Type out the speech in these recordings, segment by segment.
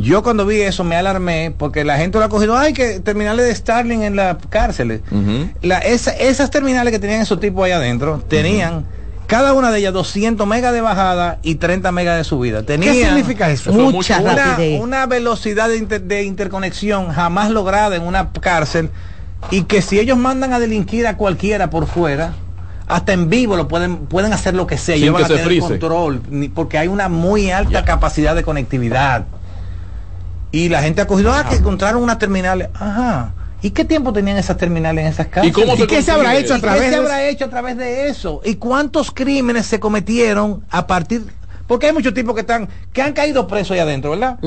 Yo cuando vi eso me alarmé porque la gente lo ha cogido, ay, que terminales de Starling en las cárceles. la, esas terminales que tenían esos tipos ahí adentro tenían cada una de ellas 200 megas de bajada y 30 megas de subida. Tenía ¿Qué significa eso? Mucha una, una, velocidad de, interconexión jamás lograda en una cárcel y que si ellos mandan a delinquir a cualquiera por fuera, hasta en vivo lo pueden pueden hacer lo que sea, Sin llevan a tener control porque hay una muy alta capacidad de conectividad. Y la gente ha cogido, ah, que encontraron una terminal. Ajá. ¿Y qué tiempo tenían esas terminales en esas casas? ¿Y, qué se habrá hecho a través ¿Qué se habrá hecho a través de eso? ¿Y cuántos crímenes se cometieron a partir porque hay muchos tipos que están que han caído presos ahí adentro, ¿verdad?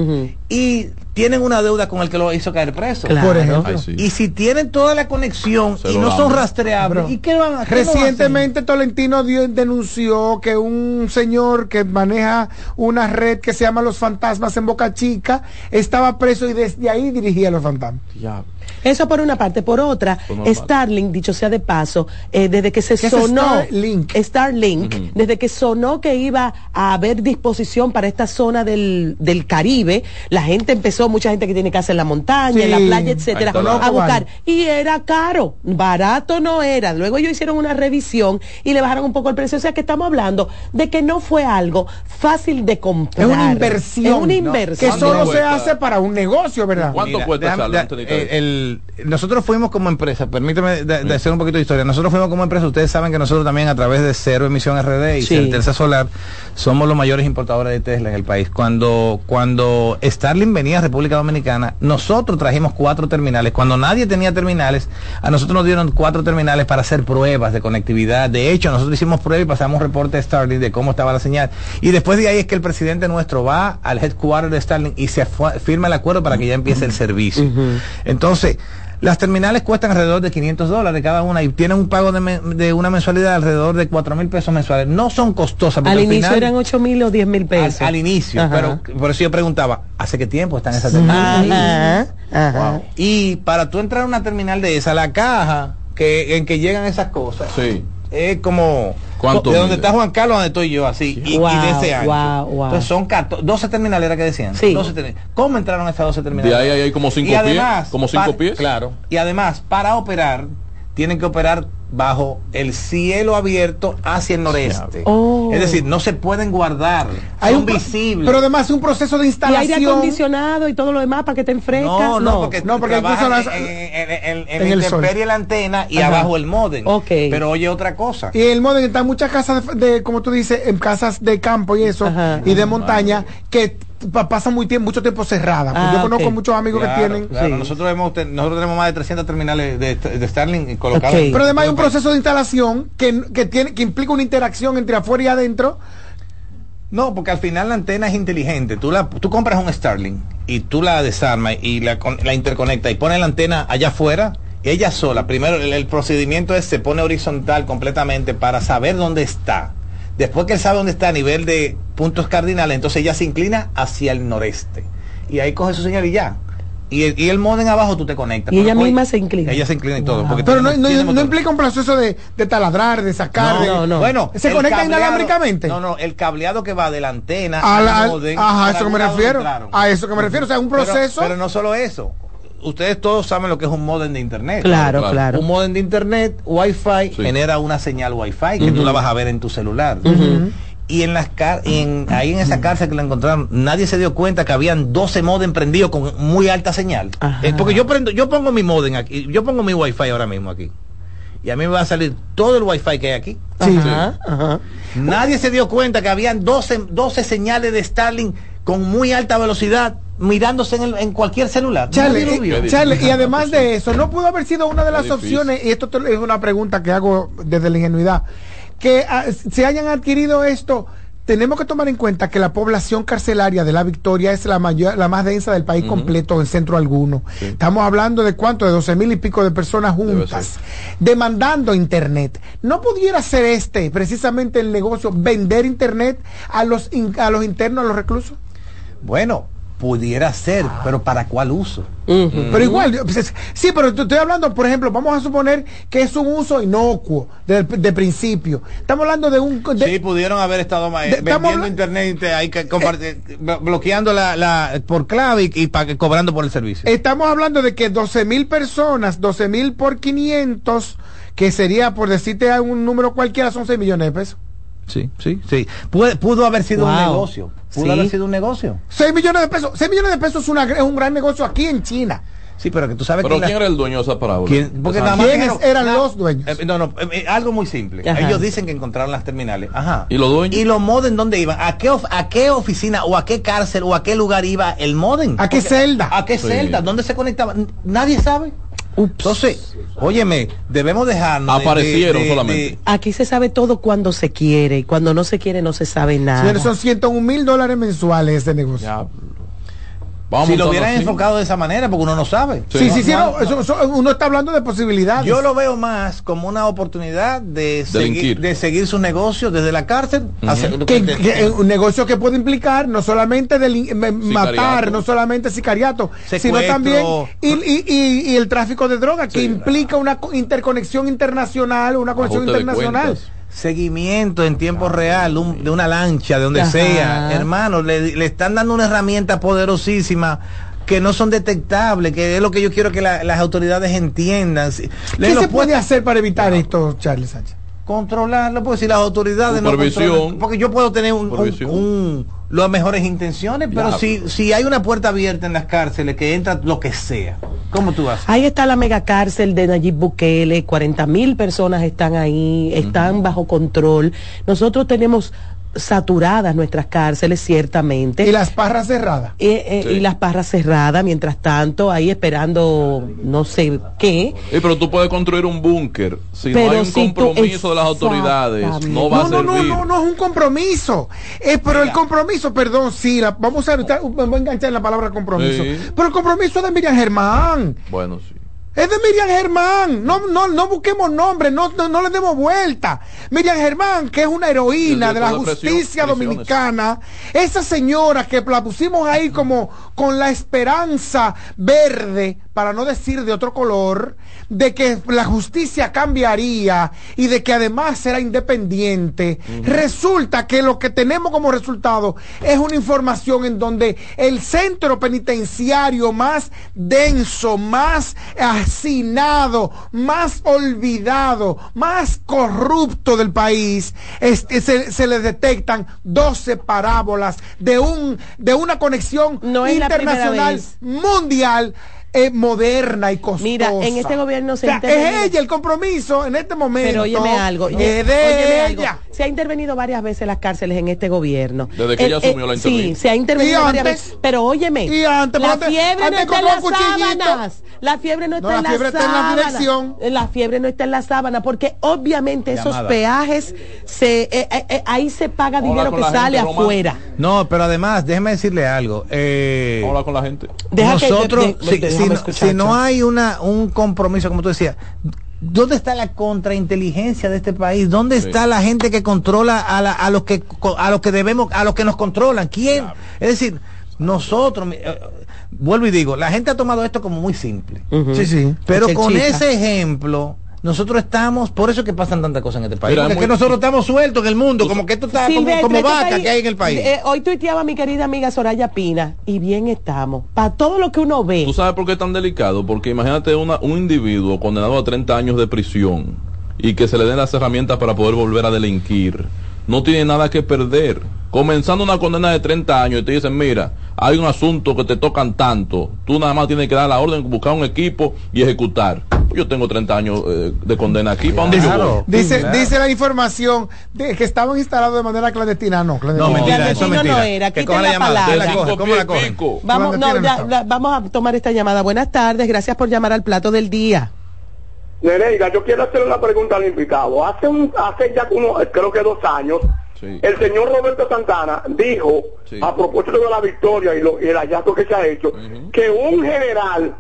Y tienen una deuda con el que lo hizo caer preso. Por ejemplo. Y si tienen toda la conexión y no son rastreables, ¿y qué van a Recientemente Tolentino denunció que un señor que maneja una red que se llama Los Fantasmas en Boca Chica estaba preso y desde ahí dirigía los fantasmas. Ya. Eso por una parte. Por otra, Starlink, dicho sea de paso, eh, desde que se sonó. Starlink. Starlink, desde que sonó que iba a haber disposición para esta zona del, del Caribe, la gente empezó, mucha gente que tiene casa en la montaña, en la playa, etcétera, a buscar. Y era caro, barato no era. Luego ellos hicieron una revisión y le bajaron un poco el precio. O sea que estamos hablando de que no fue algo fácil de comprar. Es una inversión. Es una inversión. Que solo se hace para un negocio, ¿verdad? ¿Cuánto cuesta el, nosotros fuimos como empresa, permíteme de, hacer un poquito de historia, nosotros fuimos como empresa, ustedes saben que nosotros también a través de Cero Emisión RD y sí. Solar somos los mayores importadores de Tesla en el país. Cuando, cuando Starling venía a República Dominicana, nosotros trajimos cuatro terminales. Cuando nadie tenía terminales, a nosotros nos dieron cuatro terminales para hacer pruebas de conectividad. De hecho, nosotros hicimos pruebas y pasamos reporte de Starling de cómo estaba la señal. Y después de ahí es que el presidente nuestro va al headquarter de Starling y se firma el acuerdo para que ya empiece el servicio. Entonces, las terminales cuestan alrededor de 500 dólares cada una y tienen un pago de, una mensualidad alrededor de 4 mil pesos mensuales. No son costosas. Al, inicio eran 8 mil o 10 mil pesos. Al, inicio, pero por eso yo preguntaba, ¿hace qué tiempo están esas terminales? Y para tú entrar a una terminal de esa, la caja que, en que llegan esas cosas, sí. Es como de donde está Juan Carlos, donde estoy yo, así, y, de ese año. Entonces son 12 terminales era que decían. Sí. 12 ¿Cómo entraron esas 12 terminales? De ahí hay como 5 pies. Como 5 pies. Claro. Y además, para operar, tienen que operar bajo el cielo abierto hacia el noreste. Oh. Es decir, no se pueden guardar, Hay un visibles. Pero además es un proceso de instalación. Y aire acondicionado y todo lo demás para que te enfrescas. No, no, porque, no, porque incluso las, en, en, en, el intemperie la antena y abajo el modem. Okay. Pero oye otra cosa. Y el modem está en muchas casas de, como tú dices, en casas de campo y eso, y de montaña, que pasa muy tiempo, mucho tiempo cerrada. Pues yo ah, conozco muchos amigos que tienen. nosotros, nosotros tenemos más de 300 terminales de, de Starlink colocados. Pero además hay un proceso de instalación que, que, tiene, que implica una interacción entre afuera y adentro. No, porque al final la antena es inteligente. Tú, la, tú compras un Starlink y tú la desarmas y la, la interconectas y pones la antena allá afuera ella sola, primero el, procedimiento es se pone horizontal completamente para saber dónde está. Después que él sabe dónde está a nivel de puntos cardinales, entonces ella se inclina hacia el noreste. Y ahí coge su señal y ya. Y el, y el modem abajo tú te conectas. Y ella misma se inclina. Ella se inclina y todo. Pero no, no, implica un proceso de, de taladrar, de sacar. No, no, Bueno, ¿se conecta inalámbricamente? No, no, el cableado que va de la antena al modem. Ajá, a eso que me refiero. A eso que me refiero. O sea, un proceso. Pero, no solo eso ustedes todos saben lo que es un modem de internet. Claro, claro. Un modem de internet, Wi-Fi, genera una señal Wi-Fi que tú la vas a ver en tu celular. Y en las en, ahí en esa cárcel que la encontraron nadie se dio cuenta que habían 12 modem prendidos con muy alta señal. Eh, porque yo prendo yo pongo mi modem aquí yo pongo mi wifi ahora mismo aquí. Y a mí me va a salir todo el wifi que hay aquí. Nadie se dio cuenta que habían 12 12 señales de Starlink con muy alta velocidad mirándose en, en cualquier celular. Charlie, y además de eso, no pudo haber sido una de las opciones, y esto es una pregunta que hago desde la ingenuidad, que ah, se hayan adquirido esto, tenemos que tomar en cuenta que la población carcelaria de la Victoria es la mayor, la más densa del país completo en centro alguno. Estamos hablando de cuánto, de 12 mil y pico de personas juntas, demandando internet. ¿No pudiera ser este precisamente el negocio, vender internet a los, a los internos, a los reclusos? Bueno, Pudiera ser, pero ¿para cuál uso? Pero igual, pues, sí, pero estoy hablando, por ejemplo, vamos a suponer que es un uso inocuo de, principio. Estamos hablando de un... sí, pudieron haber estado de, vendiendo internet, hay que compartir, bloqueando la, por clave y, cobrando por el servicio. Estamos hablando de que 12 mil personas, 12 mil por 500, que sería, por decirte un número cualquiera, son 6 millones de pesos. Sí, sí, sí. Pudo, haber sido un negocio. Pudo haber sido un negocio. 6 millones de pesos. 6 millones de pesos es, una, es un gran negocio aquí en China. Sí, pero que tú sabes ¿Pero quién era el dueño de esa parábola? ¿Quién, porque nada más ¿Quiénes eran los dueños? Eh, no, no, eh, algo muy simple. Ellos dicen que encontraron las terminales. Ajá. ¿Y los dueños? ¿Y los modem dónde iban? ¿A qué, ¿A qué oficina o a qué cárcel o a qué lugar iba el modem? ¿A qué celda? ¿A qué celda? ¿Dónde se conectaba? Nadie sabe. Entonces, óyeme, debemos dejarnos. Aparecieron solamente. Aquí se sabe todo cuando se quiere y cuando no se quiere no se sabe nada. son 101 mil dólares mensuales de negocio. Ya si lo hubieran enfocado de esa manera, porque uno no sabe. Sí, sí, sí, uno está hablando de posibilidades. Yo lo veo más como una oportunidad de, seguir, de seguir su negocio desde la cárcel. un negocio que puede implicar no solamente matar, no solamente sicariato, sino también y, el tráfico de drogas, que implica una interconexión internacional, una conexión internacional seguimiento en tiempo real de una lancha, de donde sea. Hermano, le, están dando una herramienta poderosísima que no son detectables, que es lo que yo quiero que las autoridades entiendan. ¿Qué se puede hacer para evitar esto, Charles Sánchez? Controlarlo, porque si las autoridades no controlan, porque yo puedo tener un, las mejores intenciones, pero si, si hay una puerta abierta en las cárceles que entra lo que sea, ¿cómo tú vas? Ahí está la mega cárcel de Nayib Bukele, 40 mil personas están ahí, están bajo control. Nosotros tenemos saturadas nuestras cárceles, ciertamente. ¿Y las parras cerradas? Eh, y las parras cerradas, mientras tanto, ahí esperando no sé qué. pero tú puedes construir un búnker. Si no hay un compromiso de las autoridades, no va a servir. No, no, no, no es un compromiso. Eh, pero el compromiso, perdón, sí, vamos a, voy a enganchar en la palabra compromiso. Pero el compromiso de Miriam Germán. Bueno, sí. Es de Miriam Germán. No, no, no busquemos nombres, no, no, le demos vuelta. Miriam Germán, que es una heroína de la justicia dominicana. Esa señora que la pusimos ahí como con la esperanza verde, para no decir de otro color, de que la justicia cambiaría y de que además será independiente. Resulta que lo que tenemos como resultado es una información en donde el centro penitenciario más denso, más hacinado, más olvidado, más corrupto del país, se, le detectan 12 parábolas de, un, de una conexión internacional mundial es moderna y costosa. Mira, en este gobierno se o Es ella el compromiso en este momento. Pero óyeme algo. Es de ella. Se ha intervenido varias veces las cárceles en este gobierno. Desde que ella asumió la intervención. Sí, se ha intervenido varias veces. Pero óyeme. Y antes, la fiebre no está en las sábanas. La fiebre no está en la fiebre está en la dirección. La fiebre no está en la sábana porque obviamente esos peajes se eh, eh, eh, ahí se paga dinero que sale afuera. No, pero además, déjeme decirle algo. Eh, Habla con la gente. Nosotros, si, no, hay una, un compromiso, como tú decías, ¿Dónde está la contrainteligencia de este país? ¿Dónde está la gente que controla a, a los que a los que debemos, a los que nos controlan? ¿Quién? Es decir, nosotros, eh, vuelvo y digo, la gente ha tomado esto como muy simple. Sí, sí. Pero con ese ejemplo, nosotros estamos, por eso que pasan tantas cosas en este país. porque es que nosotros estamos sueltos en el mundo, como que esto está como, vaca que hay en el país. Eh, hoy tuiteaba mi querida amiga Soraya Pina, y bien estamos. Para todo lo que uno ve. ¿Tú sabes por qué es tan delicado? Porque imagínate una, un individuo condenado a 30 años de prisión y que se le den las herramientas para poder volver a delinquir. No tiene nada que perder. Comenzando una condena de 30 años y te dicen, mira, hay un asunto que te tocan tanto, tú nada más tienes que dar la orden, buscar un equipo y ejecutar. Yo tengo 30 años eh, de condena aquí. ¿Para dónde yo Dice, dice la información de que estaban instalados de manera clandestina. No, clandestina. No, mentira, eso mentira. no era. Que la, llamada. La coge, ¿Cómo la coge? Vamos, no, vamos a tomar esta llamada. Buenas tardes, gracias por llamar al plato del día. Nereida, yo quiero hacer una pregunta al invitado. Hace, un, hace ya como, creo que dos años, el señor Roberto Santana dijo, a propósito de la victoria y, lo, y el hallazgo que se ha hecho, que un general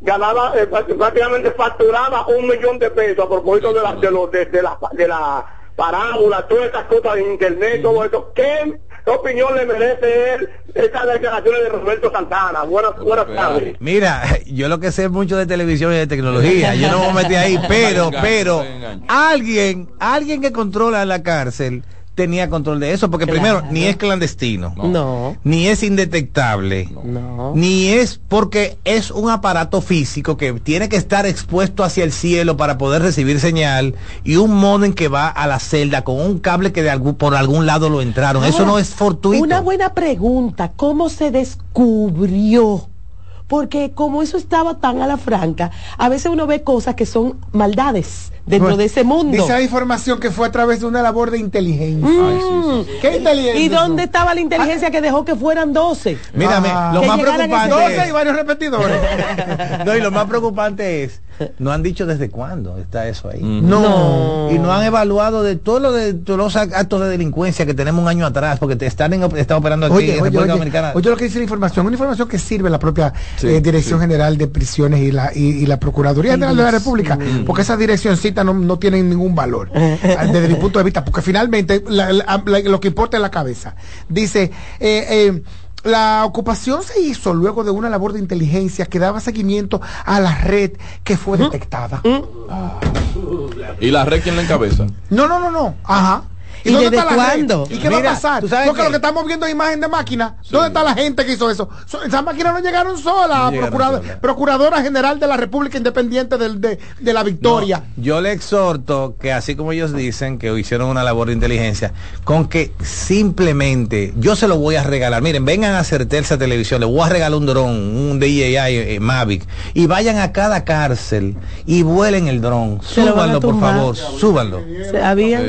ganaba, eh, prácticamente facturaba un millón de pesos a propósito de la, de, de, la, de la parábola, todas estas cosas de internet, todo eso. ¿Qué ¿Qué opinión le merece él estas declaraciones de Roberto Santana? Buenas, buenas tardes. Mira, yo lo que sé mucho de televisión y de tecnología, yo no me metí ahí, pero, pero, alguien, alguien que controla la cárcel tenía control de eso, porque primero, ni es clandestino, no. ni es indetectable, no. ni es porque es un aparato físico que tiene que estar expuesto hacia el cielo para poder recibir señal y un modem que va a la celda con un cable que de algún, por algún lado lo entraron. eso no es fortuito. Una buena pregunta, ¿cómo se descubrió? Porque como eso estaba tan a la franca, a veces uno ve cosas que son maldades dentro Pues, de ese mundo. Dice la información que fue a través de una labor de inteligencia. Mm. ¿Qué inteligencia? ¿Y dónde estaba la inteligencia que dejó que fueran 12? Mírame, Ah. lo más preocupante Doce es- y varios repetidores. no, y lo más preocupante es, no han dicho desde cuándo está eso ahí. No. Y no han evaluado de todos los de todos los actos de delincuencia que tenemos un año atrás, porque te están en, está operando aquí Oye, en oye, República oye, Dominicana. oye lo que dice la información, una información que sirve la propia Sí, eh, Dirección sí. General de Prisiones y la, y, y la Procuraduría General de la República, porque esas direccioncitas no, no tienen ningún valor ah, desde mi punto de vista, porque finalmente la- la- la- lo que importa es la cabeza. Dice, eh, eh, la ocupación se hizo luego de una labor de inteligencia que daba seguimiento a la red que fue detectada. ¿Y la red quién la encabeza? No, no, no, no. Ajá. ¿Y dónde desde está la red? cuándo? ¿Y qué va a pasar? ¿tú sabes Porque qué? lo que estamos viendo es imagen de máquina. ¿Dónde está la gente que hizo eso? So- esas máquinas no llegaron solas. No llegaron Procurado- solas. Procuradora General de la República Independiente del- de, de la Victoria. No, yo le exhorto que así como ellos dicen que hicieron una labor de inteligencia, con que simplemente yo se lo voy a regalar. Miren, vengan a Certeza Televisión, le voy a regalar un dron, un DJI eh, Mavic, y vayan a cada cárcel y vuelen el dron. Súbanlo, por favor, súbanlo. Había-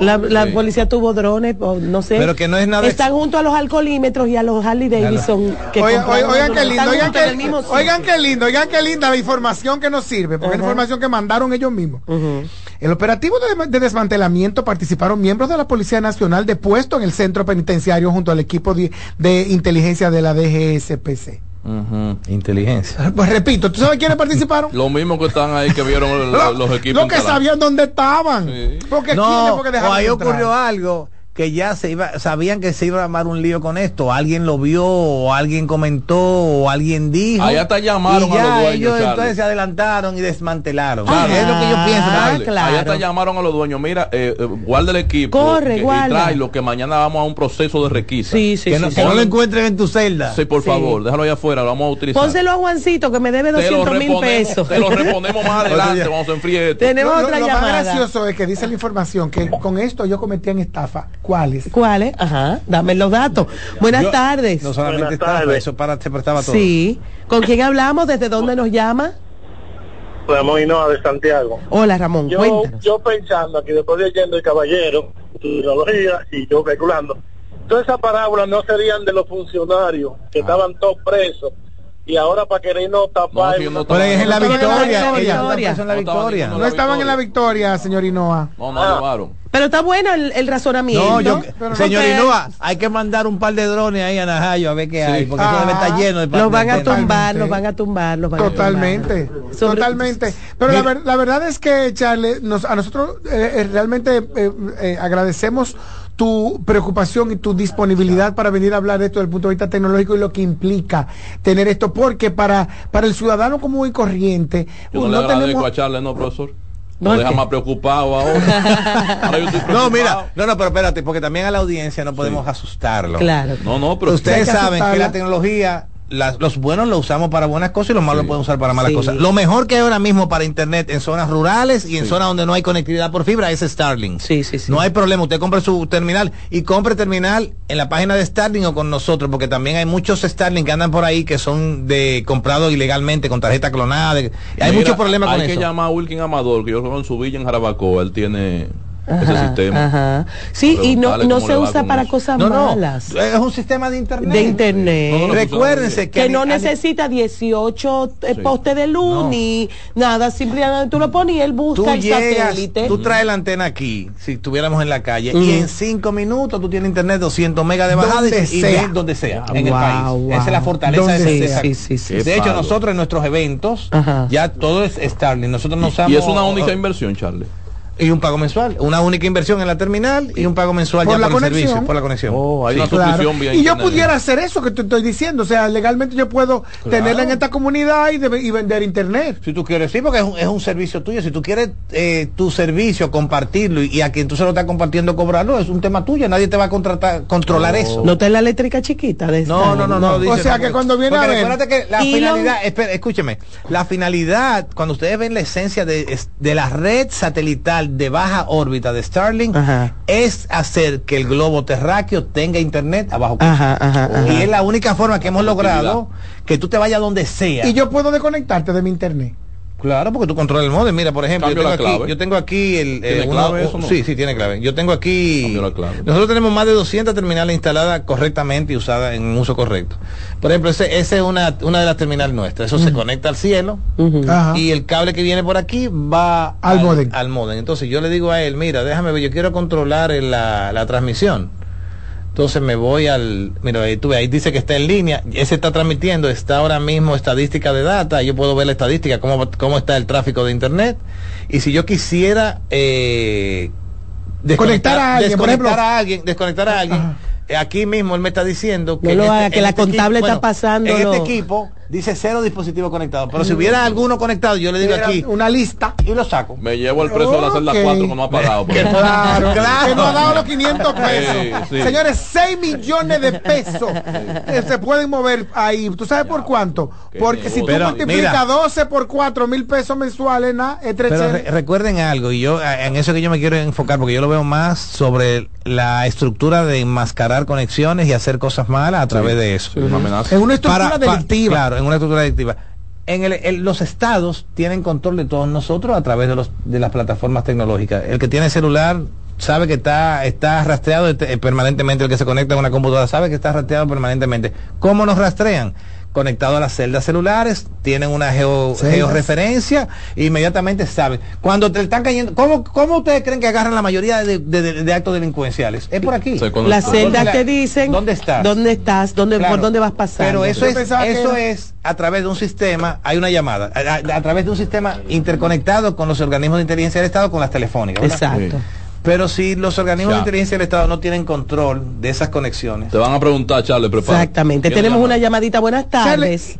la, la policía tuvo drones, o no sé. Pero que no es nada Están junto a los alcoholímetros y a los Harley Davidson. que Oigan, qué lindo, oigan qué, oigan lindo, oigan qué linda la información que nos sirve, porque es la información que mandaron ellos mismos. El operativo de, de desmantelamiento participaron miembros de la Policía Nacional depuesto en el centro penitenciario junto al equipo de, de inteligencia de la DGSPC. Inteligencia. Pues repito, ¿tú sabes quiénes participaron? Lo mismo que están ahí que vieron los equipos. Los que sabían dónde estaban. Sí. Porque quiénes No, fue que o dejaron ahí entrar? ocurrió algo que ya se iba, sabían que se iba a armar un lío con esto, alguien lo vio, o alguien comentó, o alguien dijo. Ahí hasta llamaron y a los dueños, ellos Charlie. entonces se adelantaron y desmantelaron. Charlie. es lo que yo pienso. Ah, Charlie, claro. Allá hasta llamaron a los dueños, mira, eh, eh, guarda el equipo Corre, que- y guarda. tráelo, que mañana vamos a un proceso de requisa. Sí, sí, que sí, no, sí. que no lo encuentren en tu celda. Sí, por Sí. favor, déjalo allá afuera, lo vamos a utilizar. Pónselo a Juancito que me debe Te lo 200 mil pesos. Te lo reponemos más adelante, vamos a enfriar esto. Tenemos Lo, lo- otra lo más llamada. gracioso es que dice la información que con esto yo cometían estafa. ¿Cuáles? ¿Cuáles? Ajá, dame los datos. Buenas Yo- tardes. No solamente Buenas estaba, tardes. eso para, se prestaba todo. Sí. ¿Con quién hablamos? ¿Desde dónde nos llama? Ramón Hinoa de Santiago. Hola, Ramón. Yo, Cuéntanos. yo pensando aquí, después de yendo el caballero, tecnología, y yo calculando, todas esas parábolas no serían de los funcionarios que estaban todos presos y ahora para querer no No, tapar. yo no Pero es en la No, no, no, no, no, no, no, no, victoria. no, No estaban en la victoria, señor Hinoa. No, no Ah. Pero está bueno el, el razonamiento. No, yo, pero señor Inoa, hay que mandar un par de drones ahí a Najayo a ver qué hay, porque eso Ah. debe estar lleno de Los van a tumbar, los van a tumbar, los van a Totalmente, tumbar. Sobre- totalmente. Pero la, ver- la verdad es que, Charles, nos, a nosotros eh, eh, realmente eh, eh, agradecemos tu preocupación y tu disponibilidad para venir a hablar de esto desde el punto de vista tecnológico y lo que implica tener esto, porque para, para el ciudadano común y corriente, Yo no, no le agradezco tenemos... a Charles, no, profesor. ¿Por Lo deja qué? más preocupado ahora. Ahora yo estoy No, mira, no, no, pero espérate, porque también a la audiencia no podemos asustarlo. Claro. No, no, pero Ustedes saben que la tecnología, las- los buenos lo usamos para buenas cosas y los malos Sí. lo pueden usar para malas Sí. cosas. Lo mejor que hay ahora mismo para internet en zonas rurales y en Sí. zonas donde no hay conectividad por fibra es Starlink. Sí, sí, sí. No hay problema, usted compre su terminal y compre terminal en la página de Starlink o con nosotros, porque también hay muchos Starlink que andan por ahí que son de comprados ilegalmente con tarjeta clonada. de- hay muchos problemas con Hay que eso. llamar a Wilkin Amador, que yo creo en su villa en Jarabacoa, él tiene ese Ajá, sistema. ajá. Sí, y no, no se usa para eso. cosas No, no, malas. es un sistema de internet. De internet. No, no, no, Recuérdense que, que no necesita 18 eh, Sí. postes de luz No. ni nada, simplemente tú lo pones y él busca tú el llegas, satélite. tú traes la antena aquí, si estuviéramos en la calle, y en cinco minutos tú tienes internet 200 megas de bajada y- Donde y, sea. donde sea, Wow, en el país. wow. Esa es la fortaleza de, esa- Sí, sí, sí, De hecho, nosotros en nuestros eventos, Ajá. ya todo es Starlink. Nosotros no usamos. Y es una única inversión, Charlie. Y un pago mensual, una única inversión en la terminal y un pago mensual por ya la por el conexión. servicio, por la conexión. Oh, hay Sí. una suscripción vía Y yo pudiera hacer eso que te estoy diciendo. O sea, legalmente yo puedo tenerla en esta comunidad y, de- y vender internet. Si tú quieres, sí, porque es un, es un servicio tuyo. Si tú quieres eh, tu servicio compartirlo y, y a quien tú se lo estás compartiendo cobrarlo, es un tema tuyo. Nadie te va a contratar, controlar eso. No está en la eléctrica chiquita de No, Starlink? no, no, no. dice O sea, que cuando viene a ver- recuérdate que la lo- finalidad, espera, escúcheme, la finalidad, cuando ustedes ven la esencia de, de la red satelital de baja órbita de Starlink, Ajá. es hacer que el globo terráqueo tenga internet a bajo costo. Ajá, ajá, ajá. Y es la única forma que hemos logrado que tú te vayas donde sea. Y yo puedo desconectarte de mi internet. Claro, porque tú controlas el modem. Mira, por ejemplo, yo tengo, la aquí, clave. yo tengo aquí el... ¿Tiene eh, clave uno- eso, no? Sí, sí, tiene clave. Yo tengo aquí... Cambio la clave. Nosotros tenemos más de 200 terminales instaladas correctamente y usadas en uso correcto. Por ejemplo, ese, ese es una, una de las terminales nuestras. Eso se conecta al cielo y el cable que viene por aquí va Al módem. Al módem. Entonces yo le digo a él, mira, déjame ver, yo quiero controlar la, la transmisión. Entonces me voy al, mira, ahí, tú ves, ahí dice que está en línea, ese está transmitiendo, está ahora mismo estadística de data, yo puedo ver la estadística, cómo, cómo está el tráfico de internet, y si yo quisiera eh, Conectar a alguien, por desconectar ejemplo. a alguien, desconectar a alguien, Ajá. aquí mismo él me está diciendo No en lo haga, que en la contable está pasando En lo- este equipo dice cero dispositivos conectados, pero si hubiera alguno conectado, yo le digo aquí una lista. y lo saco. Me llevo el precio de la celda Ok. 4 que no ha pagado. Claro, Claro. que nos ha dado los 500 pesos. Sí, sí. Señores, 6 millones de pesos que se pueden mover ahí. ¿Tú sabes por cuánto? Porque si tú Pero, multiplicas mira. 12 por 4 mil pesos mensuales, nada, es tres Pero re- recuerden algo, y yo a- en eso que yo me quiero enfocar, porque yo lo veo más sobre la estructura de enmascarar conexiones y hacer cosas malas a través de eso. Sí, una amenaza. Es una estructura Para- pa- delictiva. claro, en una estructura delictiva. En el, los estados tienen control de todos nosotros a través de, los, de las plataformas tecnológicas. El que tiene celular sabe que está, está rastreado eh, permanentemente, el que se conecta a una computadora sabe que está rastreado permanentemente. ¿Cómo nos rastrean? Conectado a las celdas celulares, tienen una geo- georreferencia, inmediatamente saben. Cuando te están cayendo, ¿cómo, cómo ustedes creen que agarran la mayoría de, de- de- de actos delincuenciales? Es por aquí. Las celdas te dicen ¿Dónde estás? dónde estás, dónde, Claro. por dónde vas pasando. Pero eso Yo es, eso era- es a través de un sistema, hay una llamada, a, a- a través de un sistema interconectado con los organismos de inteligencia del Estado, con las telefónicas. ¿verdad? Exacto. Sí. Pero si los organismos Ya. de inteligencia del Estado no tienen control de esas conexiones, Te van a preguntar, Charles, prepara. Exactamente. Tenemos una llamadita. Buenas tardes.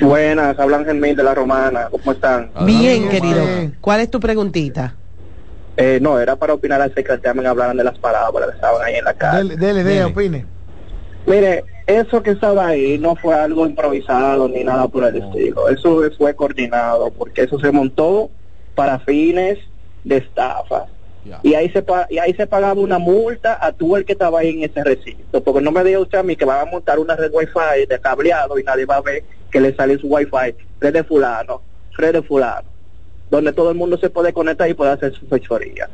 Buenas, hablan Germín de la Romana, ¿cómo están? Bien, Bien, querido. ¿Cuál es tu preguntita? Eh, no, era para opinar acerca del tema que hablaran de las palabras que estaban ahí en la calle. Dele, dele, dele, Dele. opine. Mire, eso que estaba ahí no fue algo improvisado ni nada por el estilo. Eso fue coordinado porque eso se montó para fines de estafa. Y ahí se pa- y ahí se pagaba una multa a tú el que estaba ahí en ese recinto. Porque no me diga usted a mí que van a montar una red wifi de cableado y nadie va a ver que le sale su wifi, red de fulano, red de fulano. Donde todo el mundo se puede conectar y puede hacer su fechoría.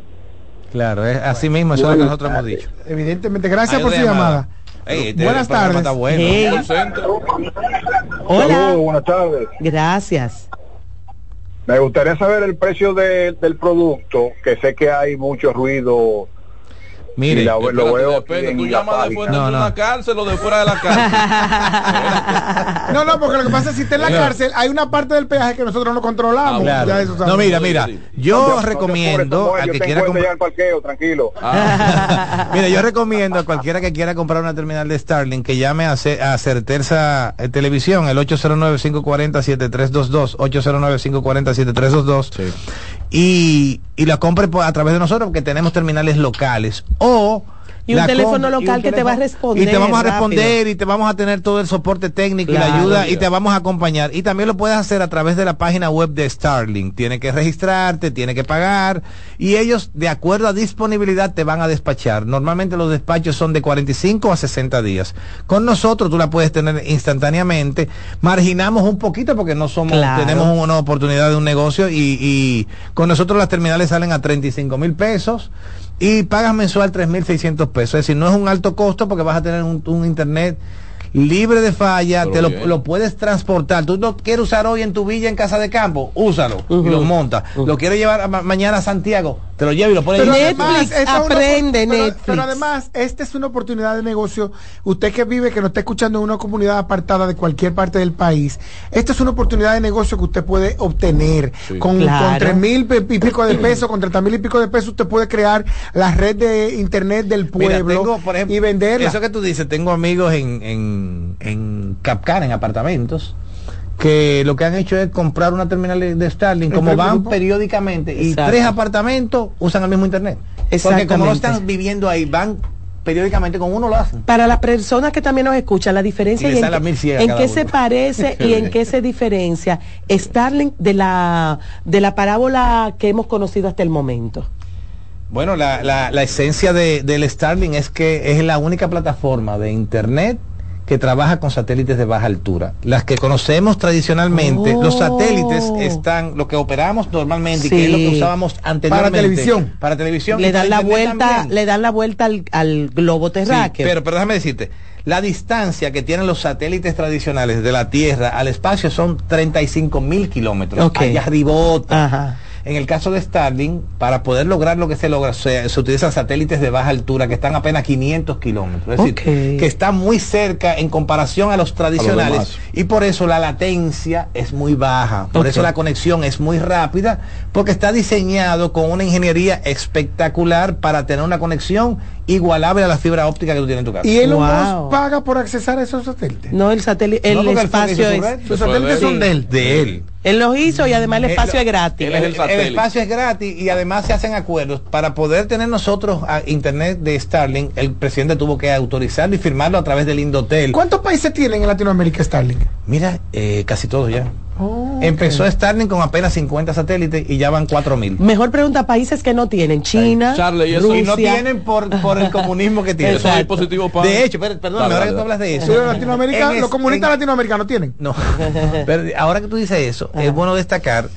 claro, es así mismo, eso es lo que nosotros hemos tardes. dicho. Evidentemente, gracias por su llamada. Este Buenas tardes. bueno. Hey. Hola. buenas tardes. Gracias. Me gustaría saber el precio de- del producto, que sé que hay mucho ruido. Mire, la- Lo veo ¿Tú la llamas después No, de no. una cárcel o de fuera de la cárcel? No, no, porque lo que pasa es que si está en la cárcel, hay una parte del peaje que nosotros no controlamos. Ah, Claro. Ya eso No, mira, mira, yo No recomiendo al que quiera comprar parqueo, tranquilo. Ah, Mira, yo recomiendo a cualquiera que quiera comprar una terminal de Starlink que llame a, Ce- a Certeza eh, Televisión, el 809-540-7322, 809-540-7322, Sí. Y, y la compre a través de nosotros porque tenemos terminales locales. O Y un teléfono local que te va a responder Y te vamos a rápido. responder y te vamos a tener todo el soporte técnico y la ayuda y te vamos a acompañar. Y también lo puedes hacer a través de la página web de Starlink. Tiene que registrarte, tiene que pagar y ellos, de acuerdo a disponibilidad, te van a despachar. Normalmente los despachos son de 45 a 60 días. Con nosotros tú la puedes tener instantáneamente. Marginamos un poquito porque no somos, Claro. tenemos una oportunidad de un negocio y, y con nosotros las terminales salen a 35 mil pesos y pagas mensual 3.600 pesos. Es decir, no es un alto costo porque vas a tener un, un internet libre de falla, Pero te lo, lo puedes transportar. Tú lo quieres usar hoy en tu villa en casa de campo, úsalo y lo montas. Lo quieres llevar ma- mañana a Santiago, te lo lleva y lo pone pero Netflix aprende pero, Netflix. Pero además, esta es una oportunidad de negocio. Usted que vive, que no está escuchando en una comunidad apartada de cualquier parte del país, esta es una oportunidad de negocio que usted puede obtener. Con, Claro. con mil y pico de pesos, con treinta mil y pico de pesos, usted puede crear la red de internet del Mira, pueblo tengo, por ejemplo, y venderla. Eso que tú dices, tengo amigos en, en, en Capcar, en apartamentos, que lo que han hecho es comprar una terminal de- Starlink, como ¿Entre van periódicamente, y Exacto. tres apartamentos usan el mismo internet. Porque como no están viviendo ahí, van periódicamente con uno lo hacen. Para las personas que también nos escuchan, la diferencia y en, qué- 1100 a en cada qué uno. se parece y en qué se diferencia Starlink de la de la parábola que hemos conocido hasta el momento. Bueno, la, la, la esencia de, del Starlink es que es la única plataforma de internet que trabaja con satélites de baja altura. Las que conocemos tradicionalmente, los Oh. satélites están, lo que operamos normalmente, y que es lo que usábamos anteriormente. Para televisión. Para televisión. Le dan la vuelta, también. le dan la vuelta al, al globo Sí, terráqueo. pero, pero déjame decirte, la distancia que tienen los satélites tradicionales de la Tierra al espacio son 35 mil kilómetros. Ok. Allá. Ajá. En el caso de Starlink, para poder lograr lo que se logra, se, se utilizan satélites de baja altura que están apenas 500 kilómetros. Es decir, que están muy cerca en comparación a los tradicionales. y por eso la latencia es muy baja. Por eso la conexión es muy rápida, porque está diseñado con una ingeniería espectacular para tener una conexión igualable a la fibra óptica que tú tienes en tu casa. y Elon Wow. Musk paga por accesar a esos satélites. no el satélite, No, el él espacio es es satélites son él. de él. de él. él los hizo y además el Eh, espacio es gratis. él es el espacio es gratis y además se hacen acuerdos para poder tener nosotros a internet de Starlink. El presidente tuvo que autorizarlo y firmarlo a través del Indotel. ¿Cuántos países tienen en Latinoamérica Starlink? Mira, eh, casi todos ya. Oh, Empezó Starlink con apenas 50 satélites y ya van 4000. Mejor pregunta países que no tienen, China, Charlie, y eso- Rusia. Y no tienen por, por el comunismo que tienen. Esos Exacto. dispositivos para... De hecho, per- perdón, ahora que tú hablas de Sí, eso. Latinoamérica, los es- comunistas en- latinoamericanos tienen. No, pero ahora que tú dices eso, es bueno destacar,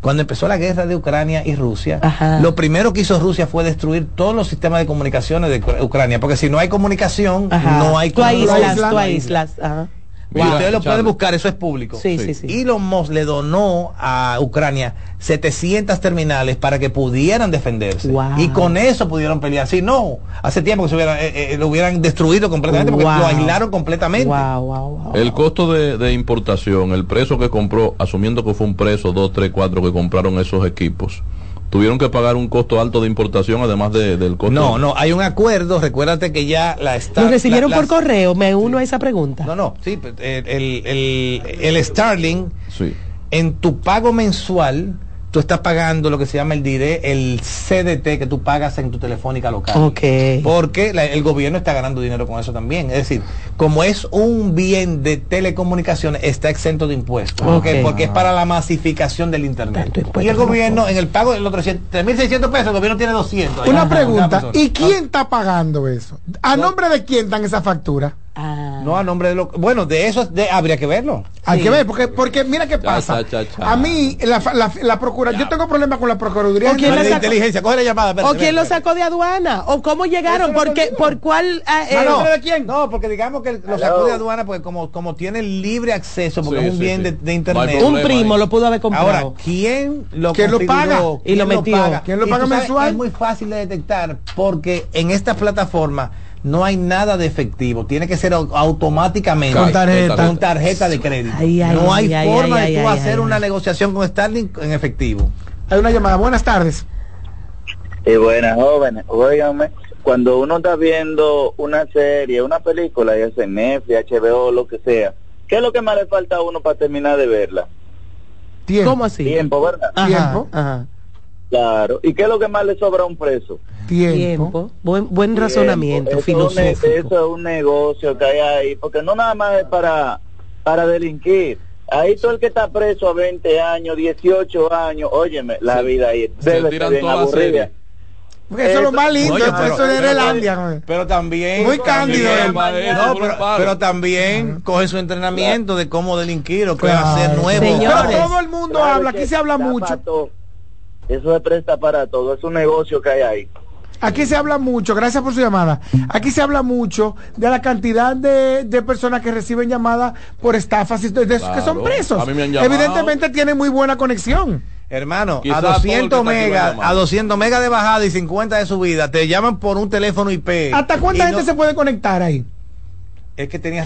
cuando empezó la guerra de Ucrania y Rusia, Ajá. lo primero que hizo Rusia fue destruir todos los sistemas de comunicaciones de Ucra- Ucrania, porque si no hay comunicación, Ajá. no hay tú comunicación. aíslas, tú Islas. aíslas. Ajá. Mira, ustedes lo pueden buscar, eso es público. Sí, Sí. sí, sí. Elon Musk le donó a Ucrania 700 terminales para que pudieran defenderse. Wow. Y con eso pudieron pelear. Si no, hace tiempo que se hubiera, eh, eh, lo hubieran destruido completamente porque Wow. lo aislaron completamente. Wow, wow, wow. El costo de, de importación, el precio que compró, asumiendo que fue un precio, dos, tres, cuatro que compraron esos equipos, tuvieron que pagar un costo alto de importación además de- del costo. No, no, hay un acuerdo. Recuérdate que ya la está. ¿Lo recibieron la- por las- correo? Me uno a esa pregunta. No, no, sí, el, el, el, el Starlink, Sí. en tu pago mensual, tú estás pagando lo que se llama el DIRE, el CDT que tú pagas en tu telefónica local. Ok. Porque la- el gobierno está ganando dinero con eso también. Es decir, como es un bien de telecomunicaciones, está exento de impuestos. ¿Por qué? Ok. Porque es para la masificación del Internet. Y el no gobierno, en el pago de los 300 3.600 pesos, el gobierno tiene 200. ahí. Una pregunta. ¿y quién está pagando eso? ¿A nombre de quién dan esa factura? Ah. No a nombre de lo bueno de eso de- habría que verlo. Hay Sí. que ver, porque, porque mira qué pasa. cha, cha, cha. A mí, la, la, la procura, yo tengo problemas con la Procuraduría. ¿O quién la inteligencia, coge la llamada. ¿O espérate, quién lo espérate. sacó de aduana? ¿O cómo llegaron? Eso ¿Por cuál? ah, eh, no, ¿Nombre de quién? No, porque digamos que lo sacó de aduana, porque como, como tiene libre acceso, porque Sí, es un sí, bien sí. de, No internet. problema. un primo ahí. lo pudo haber comprado. Ahora, ¿quién lo ¿Quién lo paga? Y lo ¿Quién metió? ¿Quién lo paga mensual? Es muy fácil de detectar porque en esta plataforma no hay nada de efectivo. Tiene que ser au- automáticamente. Con tarjeta. Con tarjeta de crédito. Ay, ay, no hay ay, forma ay, de tú ay, hacer ay, una ay. negociación con Starlink en efectivo. Hay una llamada. Buenas tardes. Y buenas jóvenes, óigame, cuando uno está viendo una serie, una película, ya sea Netflix, HBO, lo que sea, ¿qué es lo que más le falta a uno para terminar de verla? Tiempo. ¿Cómo así? Tiempo, ¿verdad? Ajá, Tiempo. ajá. Claro. ¿Y qué es lo que más le sobra a un preso? Tiempo. Tiempo. Buen, buen razonamiento. Eso es filosófico. Eso es un negocio que hay ahí, porque no nada más es para, para delinquir. Ahí todo el que está preso a 20 años, 18 años, óyeme, la vida ahí se debe tiran ser bien toda la aburrida. Porque eso es lo más lindo. Oye, eso, pero- eso es de joder. Pero también. Muy cándido, también- no, pero, también coge su entrenamiento de cómo delinquir o qué Claro. hacer nuevo. Señores. Pero todo el mundo Claro habla, que aquí se habla mucho. todo. Eso se presta para todo, es un negocio que hay ahí. Aquí se habla mucho, gracias por su llamada. Aquí se habla mucho de la cantidad de, de personas que reciben llamadas por estafas y de, de esos que son presos. A mí me han llamado. Evidentemente tienen muy buena conexión. Hermano, a 200 megas, a 200 megas de bajada y 50 de subida, te llaman por un teléfono IP. ¿Hasta cuánta gente se puede conectar ahí? Es que tenías